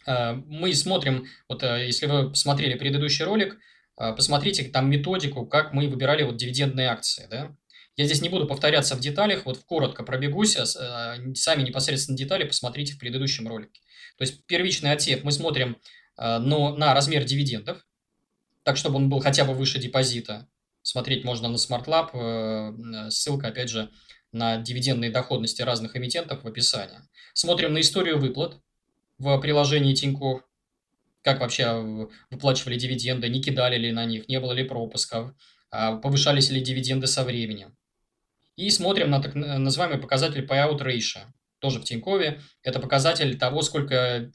S1: Э, мы смотрим, вот э, если вы посмотрели предыдущий ролик, э, посмотрите там методику, как мы выбирали вот дивидендные акции, да. Я здесь не буду повторяться в деталях, вот коротко пробегусь, а сами непосредственно детали посмотрите в предыдущем ролике. То есть первичный отсев мы смотрим но на размер дивидендов, так чтобы он был хотя бы выше депозита. Смотреть можно на SmartLab, ссылка опять же на дивидендные доходности разных эмитентов в описании. Смотрим на историю выплат, в приложении Тинькофф, как вообще выплачивали дивиденды, не кидали ли на них, не было ли пропусков, повышались ли дивиденды со временем. И смотрим на так называемый показатель payout ratio, тоже в Тинькове. Это показатель того, сколько,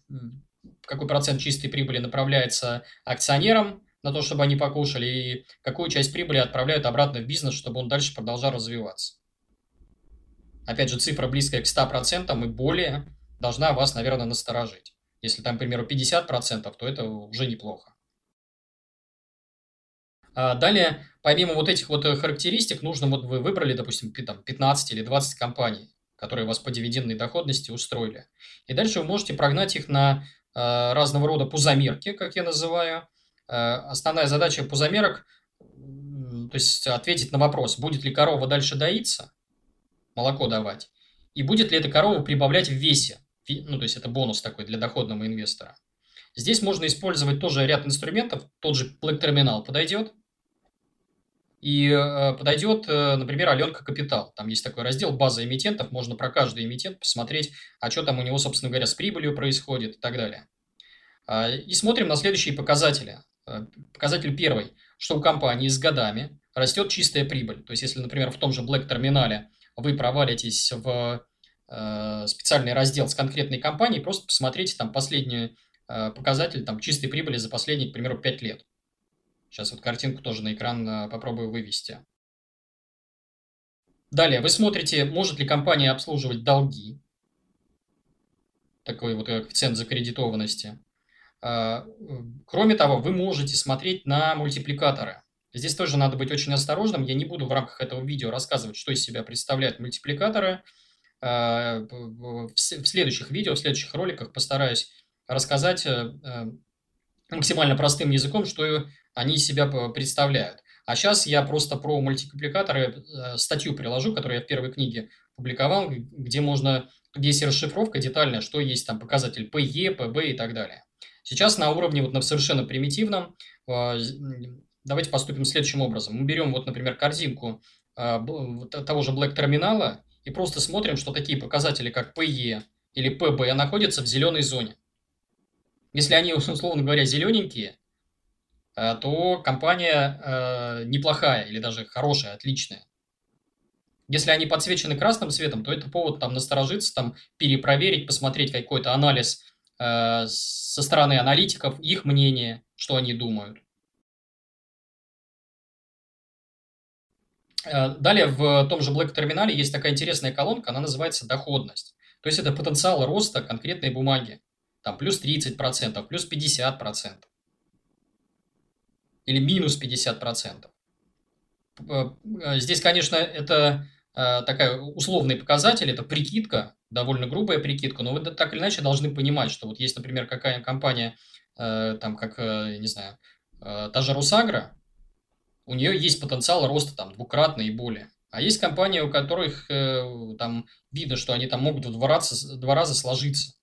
S1: какой процент чистой прибыли направляется акционерам на то, чтобы они покушали, и какую часть прибыли отправляют обратно в бизнес, чтобы он дальше продолжал развиваться. Опять же, цифра близкая к 100% и более должна вас, наверное, насторожить. Если там, к примеру, 50%, то это уже неплохо. А далее, помимо вот этих вот характеристик, нужно, вот вы выбрали, допустим, там 15 или 20 компаний, которые вас по дивидендной доходности устроили. И дальше вы можете прогнать их на э, разного рода пузомерки, как я называю. Э, основная задача пузомерок, то есть ответить на вопрос, будет ли корова дальше доиться, молоко давать, и будет ли эта корова прибавлять в весе. Ну, то есть это бонус такой для доходного инвестора. Здесь можно использовать тоже ряд инструментов, тот же Terminal подойдет, и э, подойдет, э, например, Аленка Капитал. Там есть такой раздел база эмитентов, можно про каждый эмитент посмотреть, а что там у него, собственно говоря, с прибылью происходит и так далее. А, и смотрим на следующие показатели. Э, показатель первый, что у компании с годами растет чистая прибыль. То есть, если, например, в том же Black терминале вы провалитесь в специальный раздел с конкретной компанией, просто посмотрите там последний показатель там, чистой прибыли за последние, к примеру, 5 лет. Сейчас вот картинку тоже на экран э, попробую вывести. Далее, вы смотрите, может ли компания обслуживать долги. Такой вот коэффициент закредитованности. А, кроме того, вы можете смотреть на мультипликаторы. Здесь тоже надо быть очень осторожным. Я не буду в рамках этого видео рассказывать, что из себя представляют мультипликаторы. В следующих видео, в следующих роликах постараюсь рассказать э, э, максимально простым языком, что они себя представляют. А сейчас я просто про мультипликаторы э, статью приложу, которую я в первой книге публиковал, где можно, где есть расшифровка детальная, что есть там показатель PE, PB и так далее. Сейчас на уровне вот на совершенно примитивном э, давайте поступим следующим образом. Мы берем вот, например, корзинку э, того же Black терминала и просто смотрим, что такие показатели, как PE или PB, находятся в зеленой зоне. Если они, *laughs* условно говоря, зелененькие, то компания э, неплохая или даже хорошая, отличная. Если они подсвечены красным цветом, то это повод там насторожиться, там перепроверить, посмотреть какой-то анализ э, со стороны аналитиков, их мнение, что они думают. Э, далее в том же Black терминале есть такая интересная колонка, она называется доходность. То есть это потенциал роста конкретной бумаги. Там плюс 30%, плюс 50% или минус 50%. Э, э, здесь, конечно, это э, такая условный показатель, это прикидка, довольно грубая прикидка, но вы так или иначе должны понимать, что вот есть, например, какая компания, там, как, не знаю, та же Русагра, у нее есть потенциал роста там двукратно и более. А есть компании, у которых там видно, что они там могут в два раза, два раза сложиться.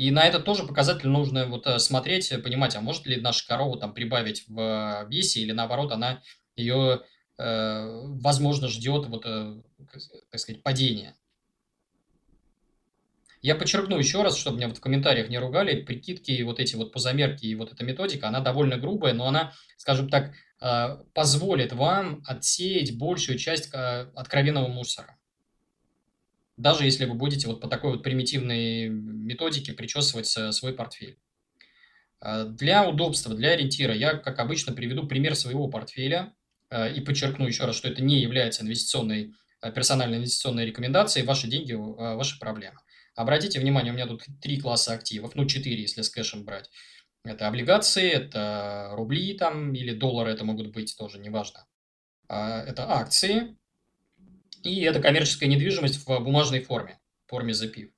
S1: И на это тоже показатель нужно вот э, смотреть, понимать, а может ли наша корова там прибавить в весе или наоборот она ее, э, возможно, ждет вот, э, так сказать, падения. Я подчеркну еще раз, чтобы меня вот в комментариях не ругали, прикидки, вот эти вот позамерки и вот эта методика, она довольно грубая, но она, скажем так, э, позволит вам отсеять большую часть откровенного мусора даже если вы будете вот по такой вот примитивной методике причесывать свой портфель. А, для удобства, для ориентира я, как обычно, приведу пример своего портфеля а, и подчеркну еще раз, что это не является инвестиционной, а, персональной инвестиционной рекомендацией. Ваши деньги – ваша проблема. Обратите внимание, у меня тут три класса активов, ну, четыре, если с кэшем брать. Это облигации, это рубли там или доллары, это могут быть тоже, неважно. Это акции, и это коммерческая недвижимость в бумажной форме, в форме запив.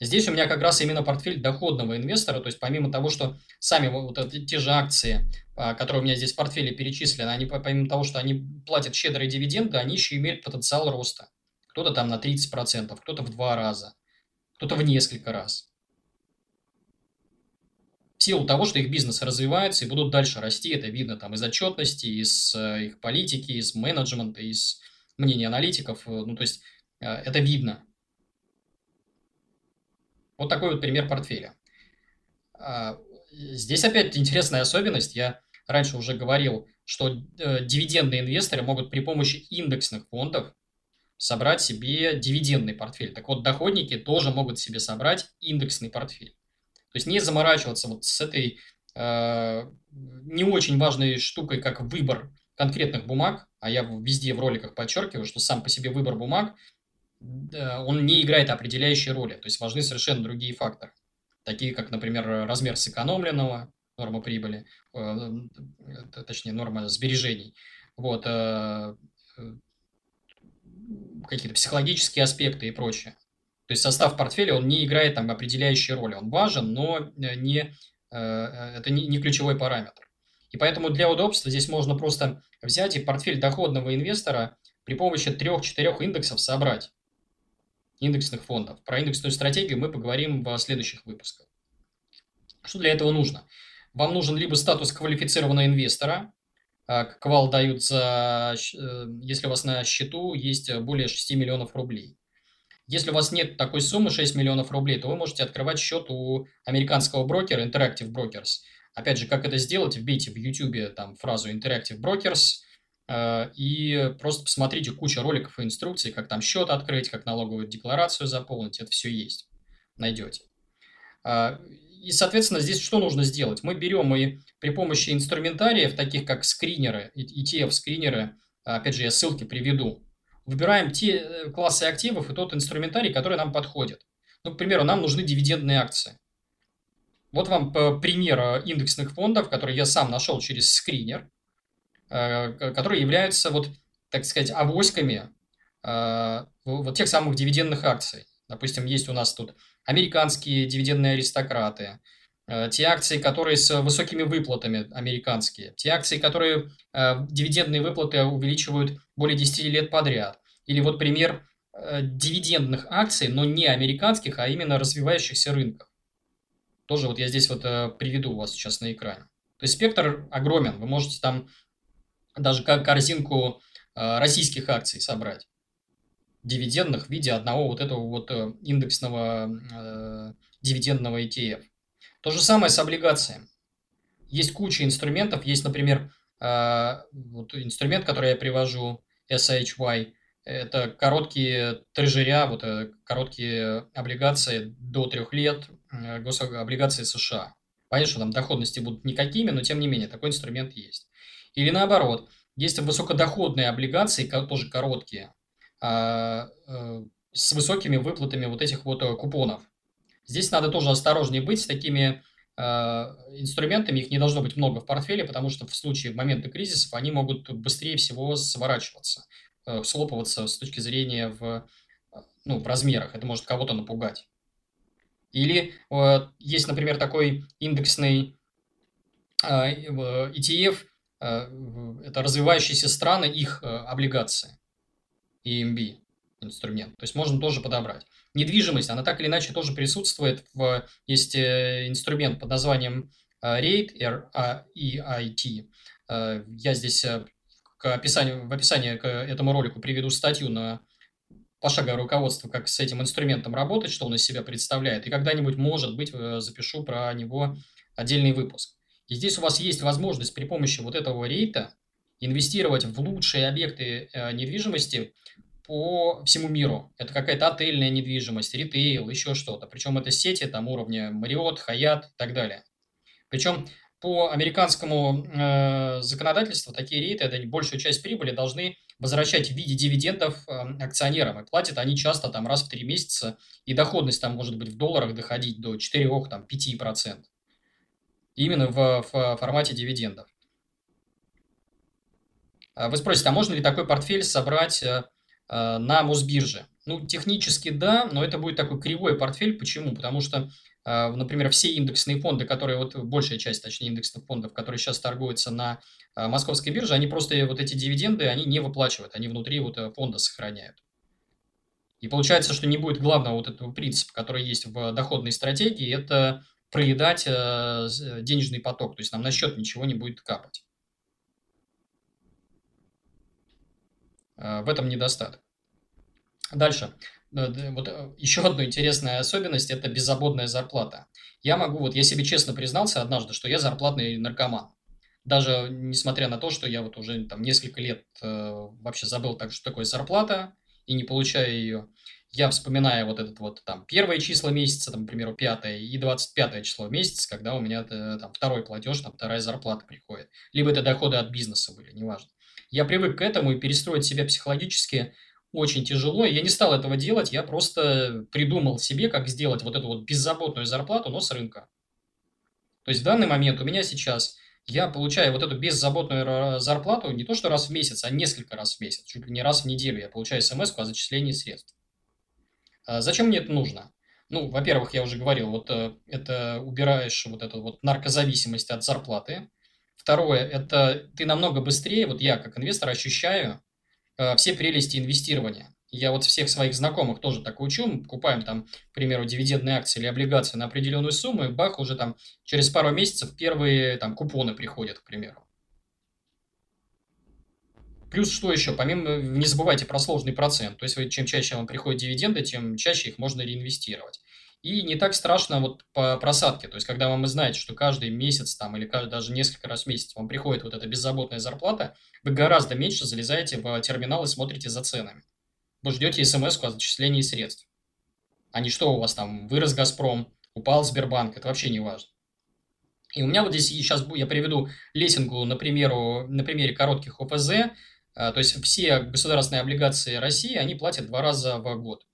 S1: Здесь у меня как раз именно портфель доходного инвестора, то есть помимо того, что сами вот эти, те же акции, а, которые у меня здесь в портфеле перечислены, они помимо того, что они платят щедрые дивиденды, они еще имеют потенциал роста. Кто-то там на 30%, кто-то в два раза, кто-то в несколько раз. В силу того, что их бизнес развивается и будут дальше расти, это видно там из отчетности, из э, их политики, из менеджмента, из мнение аналитиков. Э, ну, то есть э, это видно. Вот такой вот пример портфеля. А, здесь опять интересная особенность. Я раньше уже говорил, что э, дивидендные инвесторы могут при помощи индексных фондов собрать себе дивидендный портфель. Так вот, доходники тоже могут себе собрать индексный портфель. То есть не заморачиваться вот с этой э, не очень важной штукой, как выбор конкретных бумаг, а я везде в роликах подчеркиваю, что сам по себе выбор бумаг, он не играет определяющей роли. То есть важны совершенно другие факторы, такие как, например, размер сэкономленного, норма прибыли, э, точнее, норма сбережений. Вот, э, какие-то психологические аспекты и прочее. То есть состав портфеля, он не играет там определяющей роли. Он важен, но э, не, э, это не ключевой параметр. И поэтому для удобства здесь можно просто взять и портфель доходного инвестора при помощи трех-четырех индексов собрать. Индексных фондов. Про индексную стратегию мы поговорим в следующих выпусках. Что для этого нужно? Вам нужен либо статус квалифицированного инвестора, а, квал дают за, э, если у вас на счету есть более 6 миллионов рублей. Если у вас нет такой суммы 6 миллионов рублей, то вы можете открывать счет у американского брокера Interactive Brokers. Опять же, как это сделать, вбейте в YouTube там фразу Interactive Brokers э, и просто посмотрите кучу роликов и инструкций, как там счет открыть, как налоговую декларацию заполнить, это все есть, найдете. А, и, соответственно, здесь что нужно сделать? Мы берем и при помощи инструментариев, таких как скринеры, ETF-скринеры, опять же, я ссылки приведу, выбираем те э, классы активов и тот инструментарий, который нам подходит. Ну, к примеру, нам нужны дивидендные акции. Вот вам пример э, индексных фондов, которые я сам нашел через скринер, э, которые являются, вот, так сказать, авоськами вот тех самых дивидендных акций. Допустим, есть у нас тут американские дивидендные аристократы, те акции, которые с высокими выплатами американские, те акции, которые дивидендные выплаты увеличивают более 10 лет подряд. Или вот пример э, дивидендных акций, но не американских, а именно развивающихся рынков. Тоже вот я здесь вот э, приведу у вас сейчас на экране. То есть спектр огромен. Вы можете там даже как корзинку э, российских акций собрать. Дивидендных в виде одного вот этого вот индексного э, дивидендного ETF. То же самое с облигациями. Есть куча инструментов. Есть, например, э, вот инструмент, который я привожу, SHY. Это короткие трежеря, вот э, короткие облигации до трех лет, э, гособлигации США. Понятно, что там доходности будут никакими, но тем не менее такой инструмент есть. Или наоборот, есть высокодоходные облигации, тоже короткие, а, э, с высокими выплатами вот этих вот купонов. Здесь надо тоже осторожнее быть с такими инструментами, их не должно быть много в портфеле, потому что в случае в моменты кризисов они могут быстрее всего сворачиваться. Э, слопываться с точки зрения в, э, ну, в размерах. Это может кого-то напугать. Или э, есть, например, такой индексный ETF, это развивающиеся страны, их облигации, EMB инструмент. То есть можно тоже подобрать. Недвижимость, она так или иначе тоже присутствует. В, есть инструмент под названием REIT, R-E-I-T. Я здесь к описанию, в описании к этому ролику приведу статью на пошаговое руководство, как с этим инструментом работать, что он из себя представляет. И когда-нибудь, может быть, э, запишу про него отдельный выпуск. И здесь у вас есть возможность при помощи вот этого рейта инвестировать в лучшие объекты э, недвижимости по всему миру. Это какая-то отельная недвижимость, ритейл, еще что-то. Причем это сети там уровня Marriott, Hyatt и так далее. Причем по американскому э, законодательству такие рейты, это большую часть прибыли должны возвращать в виде дивидендов э, акционерам. И платят они часто там раз в три месяца, и доходность там может быть в долларах доходить до 4-5%. Именно в, в формате дивидендов. А вы спросите, а можно ли такой портфель собрать э, э, на Мосбирже? Ну, технически да, но это будет такой кривой портфель. Почему? Потому что например, все индексные фонды, которые, вот большая часть, точнее, индексных фондов, которые сейчас торгуются на а, московской бирже, они просто вот эти дивиденды, они не выплачивают, они внутри вот э, фонда сохраняют. И получается, что не будет главного вот этого принципа, который есть в доходной стратегии, это проедать э, денежный поток, то есть нам на счет ничего не будет капать. А, в этом недостаток. Дальше. Э, вот э, еще одна интересная особенность – это беззаботная зарплата. Я могу, вот я себе честно признался однажды, что я зарплатный наркоман. даже несмотря на то, что я вот уже там несколько лет э, вообще забыл, так, что такое зарплата, и не получаю ее, я вспоминаю вот этот вот там первое число месяца, там, к примеру, пятое и 25 число месяца, когда у меня э, там второй платеж, там вторая зарплата приходит. Либо это доходы от бизнеса были, неважно. Я привык к этому и перестроить себя психологически очень тяжело. Я не стал этого делать, я просто придумал себе, как сделать вот эту вот беззаботную зарплату, но с рынка. То есть в данный момент у меня сейчас я получаю вот эту беззаботную зарплату не то что раз в месяц, а несколько раз в месяц, чуть ли не раз в неделю я получаю смс о зачислении средств. А зачем мне это нужно? Ну, во-первых, я уже говорил, вот э, это убираешь вот эту вот наркозависимость от зарплаты. Второе, это ты намного быстрее, вот я как инвестор ощущаю все прелести инвестирования. Я вот всех своих знакомых тоже так учу. Мы покупаем там, к примеру, дивидендные акции или облигации на определенную сумму, и бах, уже там через пару месяцев первые там купоны приходят, к примеру. Плюс что еще? Помимо, не забывайте про сложный процент. То есть, чем чаще вам приходят дивиденды, тем чаще их можно реинвестировать. И не так страшно вот по просадке. То есть, когда вам вы знаете, что каждый месяц там, или даже несколько раз в месяц вам приходит вот эта беззаботная зарплата, вы гораздо меньше залезаете в терминал и смотрите за ценами вы ждете смс о зачислении средств. А не что у вас там, вырос Газпром, упал Сбербанк, это вообще не важно. И у меня вот здесь сейчас я приведу лесингу на, примеру, на примере коротких ОФЗ. А, то есть все государственные облигации России, они платят два раза в год.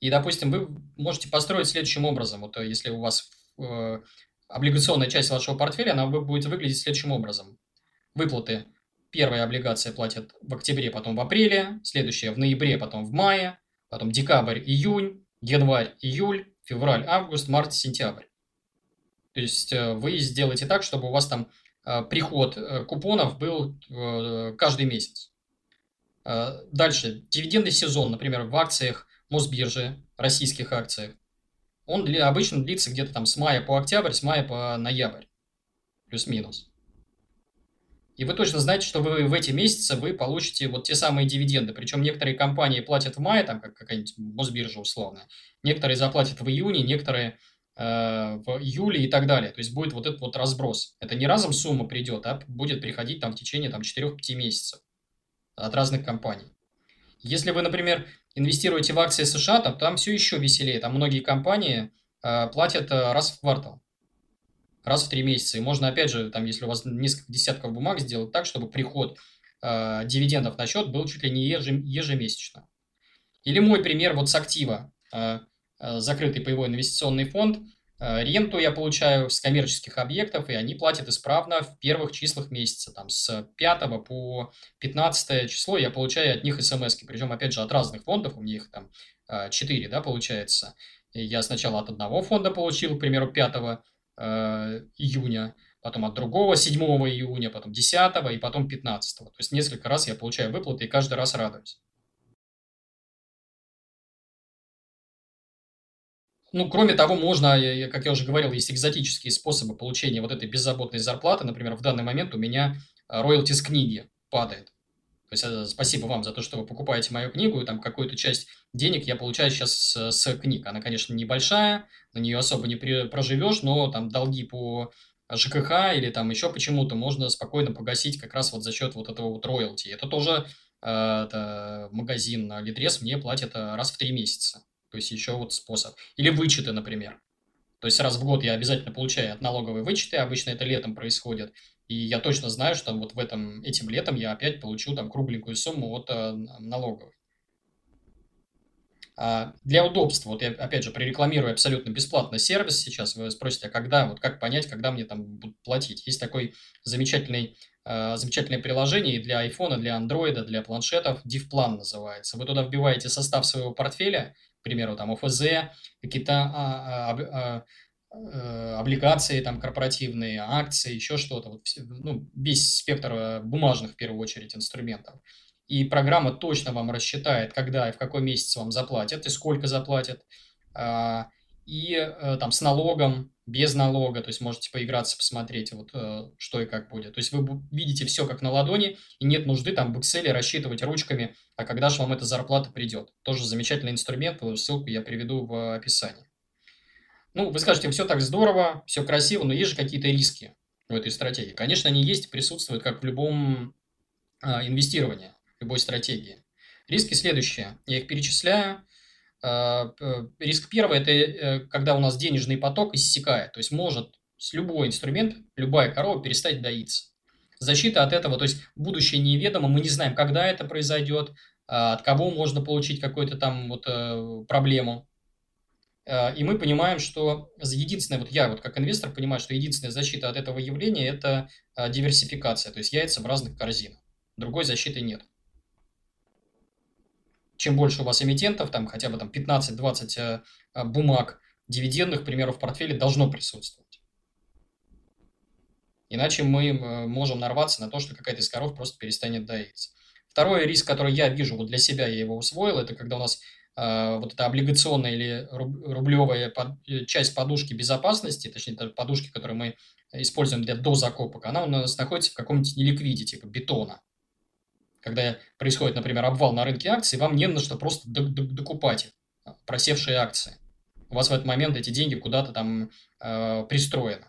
S1: И, допустим, вы можете построить следующим образом. Вот э, если у вас э, облигационная часть вашего портфеля, она будет выглядеть следующим образом. Выплаты Первая облигация платят в октябре, потом в апреле, следующая в ноябре, потом в мае, потом декабрь, июнь, январь, июль, февраль, август, март, сентябрь. То есть э, вы сделаете так, чтобы у вас там э, приход купонов был каждый месяц. Дальше, дивидендный сезон, например, в акциях Мосбиржи, российских акциях, он для, обычно длится где-то там с мая по октябрь, с мая по ноябрь, плюс-минус. И вы точно знаете, что вы в эти месяцы вы получите вот те самые дивиденды. Причем некоторые компании платят в мае, там как какая-нибудь Мосбиржа условно. Некоторые заплатят в июне, некоторые э, в июле и так далее. То есть будет вот этот вот разброс. Это не разом сумма придет, а будет приходить там в течение там 4-5 месяцев от разных компаний. Если вы, например, инвестируете в акции США, там, там все еще веселее. Там многие компании э, платят э, раз в квартал раз в три месяца. И можно, опять же, там, если у вас несколько десятков бумаг, сделать так, чтобы приход э, дивидендов на счет был чуть ли не ежемесячно. Или мой пример вот с актива, закрытый паевой инвестиционный фонд. Э, ренту я получаю с коммерческих объектов, и они платят исправно в первых числах месяца. Там с 5 по 15 число я получаю от них смс -ки. Причем, опять же, от разных фондов, у меня их там 4, э, да, получается. Я сначала от одного фонда получил, к примеру, 5 Э, июня, потом от другого 7 июня, потом 10 и потом 15. То есть несколько раз я получаю выплаты и каждый раз радуюсь. Ну, кроме того, можно, как я уже говорил, есть экзотические способы получения вот этой беззаботной зарплаты. Например, в данный момент у меня э, роялти с книги падает. То есть э, спасибо вам за то, что вы покупаете мою книгу, и там какую-то часть денег я получаю сейчас с, с книг. Она, конечно, небольшая, на нее особо не при, проживешь, но там долги по ЖКХ или там еще почему-то можно спокойно погасить как раз вот за счет вот этого вот роялти. Это тоже э, это магазин Литрес мне платит раз в три месяца. То есть еще вот способ. Или вычеты, например. То есть раз в год я обязательно получаю от налоговой вычеты, обычно это летом происходит. И я точно знаю, что вот в этом, этим летом я опять получу там кругленькую сумму от э, налоговой. А для удобства, вот я опять же прорекламирую абсолютно бесплатно сервис сейчас, вы спросите, а когда, вот как понять, когда мне там будут платить. Есть такой замечательный, э, замечательное приложение для iPhone, для Android, для планшетов, DivPlan называется. Вы туда вбиваете состав своего портфеля, к примеру, там ОФЗ, какие-то а, а, а, Э, облигации там корпоративные, акции, еще что-то, вот, ну, весь спектр э, бумажных в первую очередь инструментов. И программа точно вам рассчитает, когда и в какой месяц вам заплатят, и сколько заплатят, а, и э, там с налогом, без налога, то есть можете поиграться, посмотреть, вот что и как будет. То есть вы видите все как на ладони, и нет нужды там в Excel рассчитывать ручками, а когда же вам эта зарплата придет. Тоже замечательный инструмент, ссылку я приведу в описании. Ну, вы скажете, все так здорово, все красиво, но есть же какие-то риски. в этой стратегии? Конечно, они есть, присутствуют, как в любом а, инвестировании, любой стратегии. Риски следующие. Я их перечисляю. А, риск первый – это э, когда у нас денежный поток иссякает. То есть может с любой инструмент, любая корова перестать доиться. Защита от этого, то есть будущее неведомо, мы не знаем, когда это произойдет, а, от кого можно получить какую-то там вот э, проблему. А, и мы понимаем, что единственное, вот я вот как инвестор понимаю, что единственная защита от этого явления – это диверсификация, то есть яйца в разных корзинах. Другой защиты нет чем больше у вас эмитентов, там хотя бы там 15-20 э, э, бумаг дивидендных, к примеру, в портфеле должно присутствовать. Иначе мы э, можем нарваться на то, что какая-то из коров просто перестанет доиться. Второй риск, который я вижу, вот для себя я его усвоил, это когда у нас вот эта облигационная или рублевая часть подушки безопасности, точнее, подушки, которые мы используем для дозакопок, она у нас находится в каком-нибудь неликвиде, типа бетона когда происходит, например, обвал на рынке акций, вам не на что просто докупать просевшие акции. У вас в этот момент эти деньги куда-то там э, пристроены.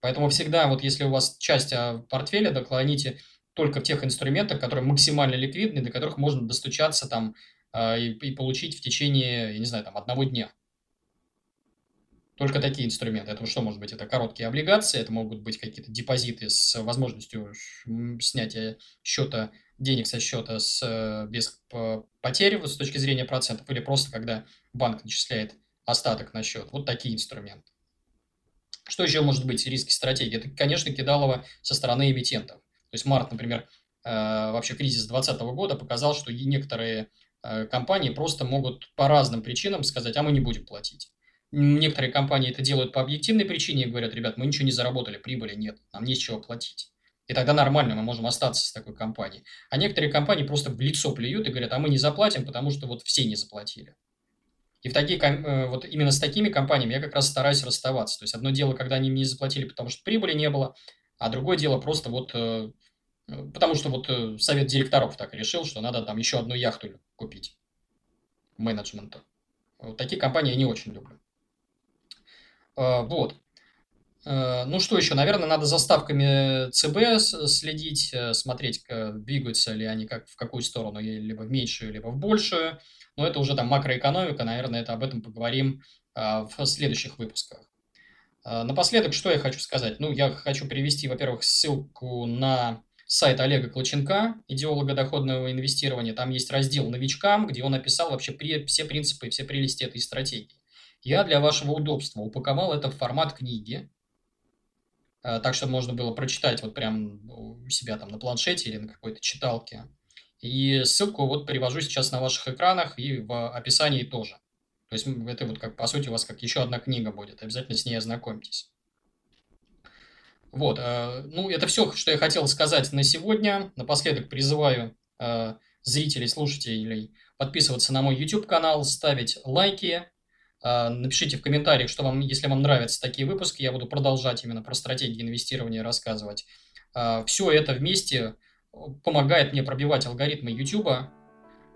S1: Поэтому всегда, вот если у вас часть э, портфеля, доклоните только в тех инструментах, которые максимально ликвидны, до которых можно достучаться там э, и, и получить в течение, я не знаю, там одного дня. Только такие инструменты. Это что может быть? Это короткие облигации, это могут быть какие-то депозиты с возможностью снятия счета денег со счета с, э, без потери с точки зрения процентов, или просто когда банк начисляет остаток на счет. Вот такие инструменты. Что еще может быть риски стратегии? Это, конечно, кидалово со стороны эмитентов. То есть март, например, э, вообще кризис 2020 года показал, что некоторые э, компании просто могут по разным причинам сказать, а мы не будем платить. Некоторые компании это делают по объективной причине и говорят, ребят, мы ничего не заработали, прибыли нет, нам нечего платить. И тогда нормально, мы можем остаться с такой компанией. А некоторые компании просто в лицо плюют и говорят, а мы не заплатим, потому что вот все не заплатили. И в такие, э, вот именно с такими компаниями я как раз стараюсь расставаться. То есть одно дело, когда они не заплатили, потому что прибыли не было, а другое дело просто вот э, э, потому что вот совет директоров так решил, что надо там еще одну яхту купить менеджменту. Вот такие компании я не очень люблю. Вот. Э, ну что еще? Наверное, надо за ставками ЦБ следить, э, смотреть, двигаются ли они как, в какую сторону, либо в меньшую, либо в большую. Но это уже там макроэкономика, наверное, это об этом поговорим а, в следующих выпусках. Напоследок, что я хочу сказать? Ну, я хочу привести, во-первых, ссылку на сайт Олега Клоченка, идеолога доходного инвестирования. Там есть раздел «Новичкам», где он описал вообще все принципы и все прелести этой стратегии. Я для вашего удобства упаковал это в формат книги, Э, так, чтобы можно было прочитать вот прям у себя там на планшете или на какой-то читалке. И ссылку вот привожу сейчас на ваших экранах и в описании тоже. То есть это вот как, по сути, у вас как еще одна книга будет. Обязательно с ней ознакомьтесь. Вот, э, ну, это все, что я хотел сказать на сегодня. Напоследок призываю э, зрителей, слушателей подписываться на мой YouTube-канал, ставить лайки, напишите в комментариях, что вам, если вам нравятся такие выпуски, я буду продолжать именно про стратегии инвестирования рассказывать. А, Все это вместе э, помогает мне пробивать алгоритмы YouTube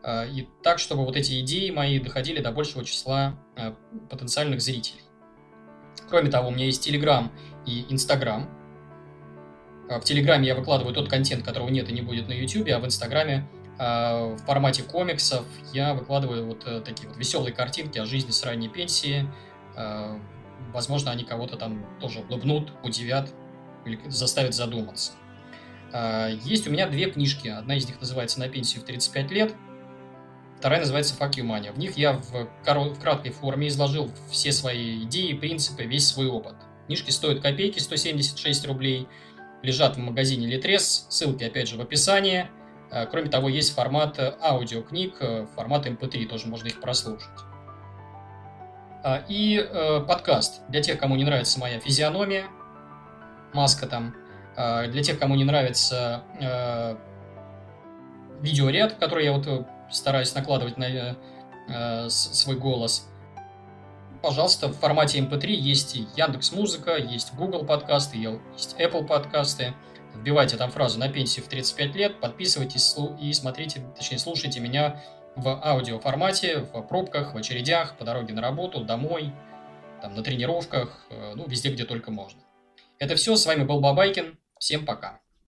S1: а, и так, чтобы вот эти идеи мои доходили до большего числа потенциальных зрителей. Кроме того, у меня есть Telegram и Instagram. В Телеграме я выкладываю тот контент, которого нет и не будет на YouTube, а в Инстаграме а, в формате комиксов я выкладываю вот э, такие вот веселые картинки о жизни с ранней пенсии. А, возможно, они кого-то там тоже улыбнут, удивят или заставят задуматься. А, есть у меня две книжки. Одна из них называется «На пенсию в 35 лет», вторая называется «Fuck you money». В них я в, в краткой форме изложил все свои идеи, принципы, весь свой опыт. Книжки стоят копейки, 176 рублей, лежат в магазине Литрес, ссылки опять же в описании – кроме того, есть формат э, аудиокниг, э, формат MP3, эм тоже можно их прослушать. А, и подкаст. Для тех, кому не нравится моя физиономия, маска там, для тех, кому не нравится видеоряд, который я вот стараюсь накладывать на свой голос, пожалуйста, в формате MP3 эм есть Яндекс Музыка, есть Google подкасты, есть Apple подкасты – вбивайте там фразу «на пенсию в 35 лет», подписывайтесь и смотрите, точнее, слушайте меня в аудиоформате, в пробках, в очередях, по дороге на работу, домой, там, на тренировках, э, ну, везде, где только можно. Это все. С вами был Бабайкин. Всем пока.